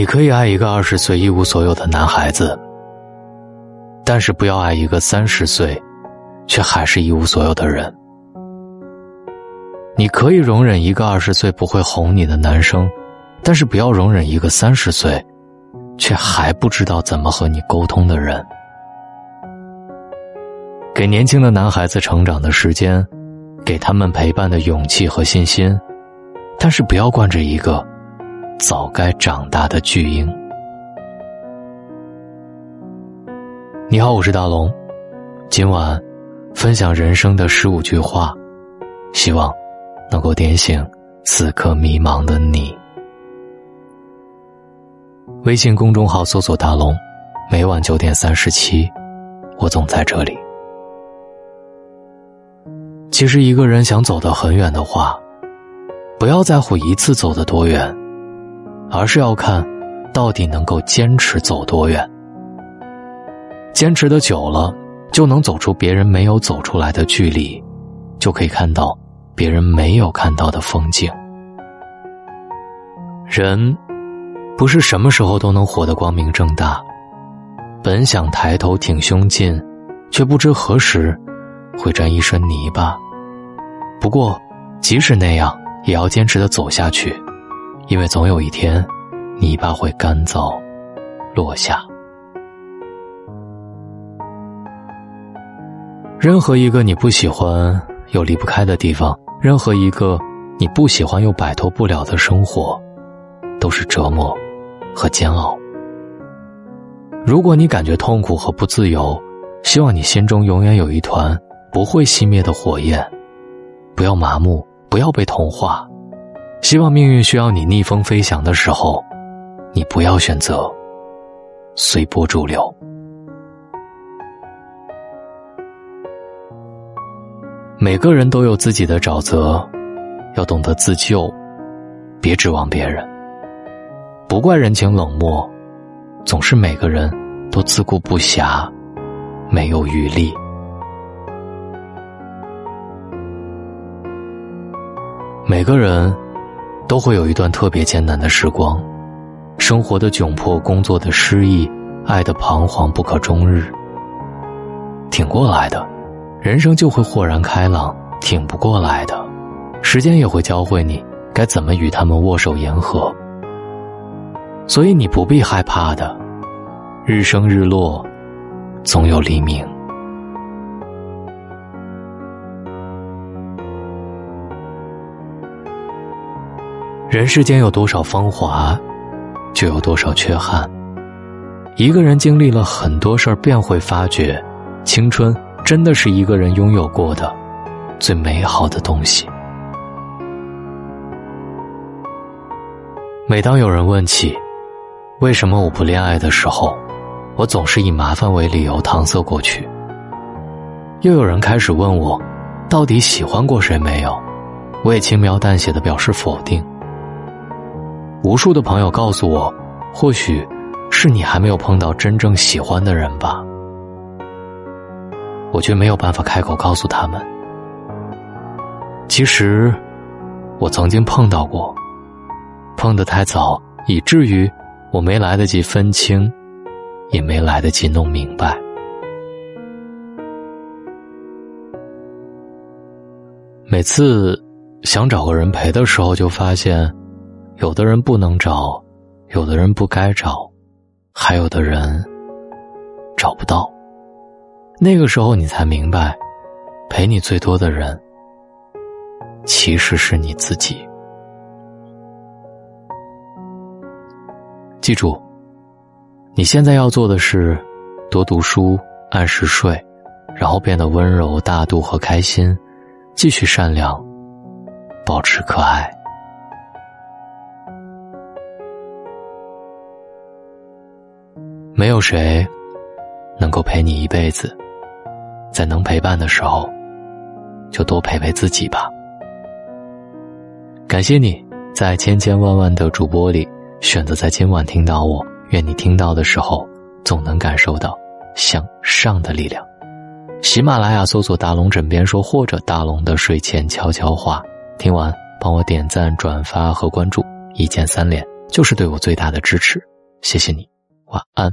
你可以爱一个二十岁一无所有的男孩子，但是不要爱一个三十岁却还是一无所有的人。你可以容忍一个二十岁不会哄你的男生，但是不要容忍一个三十岁却还不知道怎么和你沟通的人。给年轻的男孩子成长的时间，给他们陪伴的勇气和信心，但是不要惯着一个。早该长大的巨婴。你好，我是大龙，今晚分享人生的十五句话，希望能够点醒此刻迷茫的你。微信公众号搜索“大龙”，每晚九点三十七，我总在这里。其实，一个人想走得很远的话，不要在乎一次走得多远。而是要看，到底能够坚持走多远。坚持的久了，就能走出别人没有走出来的距离，就可以看到别人没有看到的风景。人，不是什么时候都能活得光明正大。本想抬头挺胸进，却不知何时会沾一身泥巴。不过，即使那样，也要坚持的走下去。因为总有一天，泥巴会干燥落下。任何一个你不喜欢又离不开的地方，任何一个你不喜欢又摆脱不了的生活，都是折磨和煎熬。如果你感觉痛苦和不自由，希望你心中永远有一团不会熄灭的火焰。不要麻木，不要被同化。希望命运需要你逆风飞翔的时候，你不要选择随波逐流。每个人都有自己的沼泽，要懂得自救，别指望别人。不怪人情冷漠，总是每个人都自顾不暇，没有余力。每个人。都会有一段特别艰难的时光，生活的窘迫，工作的失意，爱的彷徨不可终日。挺过来的，人生就会豁然开朗；挺不过来的，时间也会教会你该怎么与他们握手言和。所以你不必害怕的，日升日落，总有黎明。人世间有多少芳华，就有多少缺憾。一个人经历了很多事儿，便会发觉，青春真的是一个人拥有过的最美好的东西。每当有人问起为什么我不恋爱的时候，我总是以麻烦为理由搪塞过去。又有人开始问我，到底喜欢过谁没有，我也轻描淡写的表示否定。无数的朋友告诉我，或许是你还没有碰到真正喜欢的人吧。我却没有办法开口告诉他们，其实我曾经碰到过，碰得太早，以至于我没来得及分清，也没来得及弄明白。每次想找个人陪的时候，就发现。有的人不能找，有的人不该找，还有的人找不到。那个时候，你才明白，陪你最多的人其实是你自己。记住，你现在要做的是多读书，按时睡，然后变得温柔、大度和开心，继续善良，保持可爱。没有谁能够陪你一辈子，在能陪伴的时候，就多陪陪自己吧。感谢你在千千万万的主播里选择在今晚听到我，愿你听到的时候总能感受到向上的力量。喜马拉雅搜索“大龙枕边说”或者“大龙的睡前悄悄话”，听完帮我点赞、转发和关注，一键三连。就是对我最大的支持。谢谢你，晚安。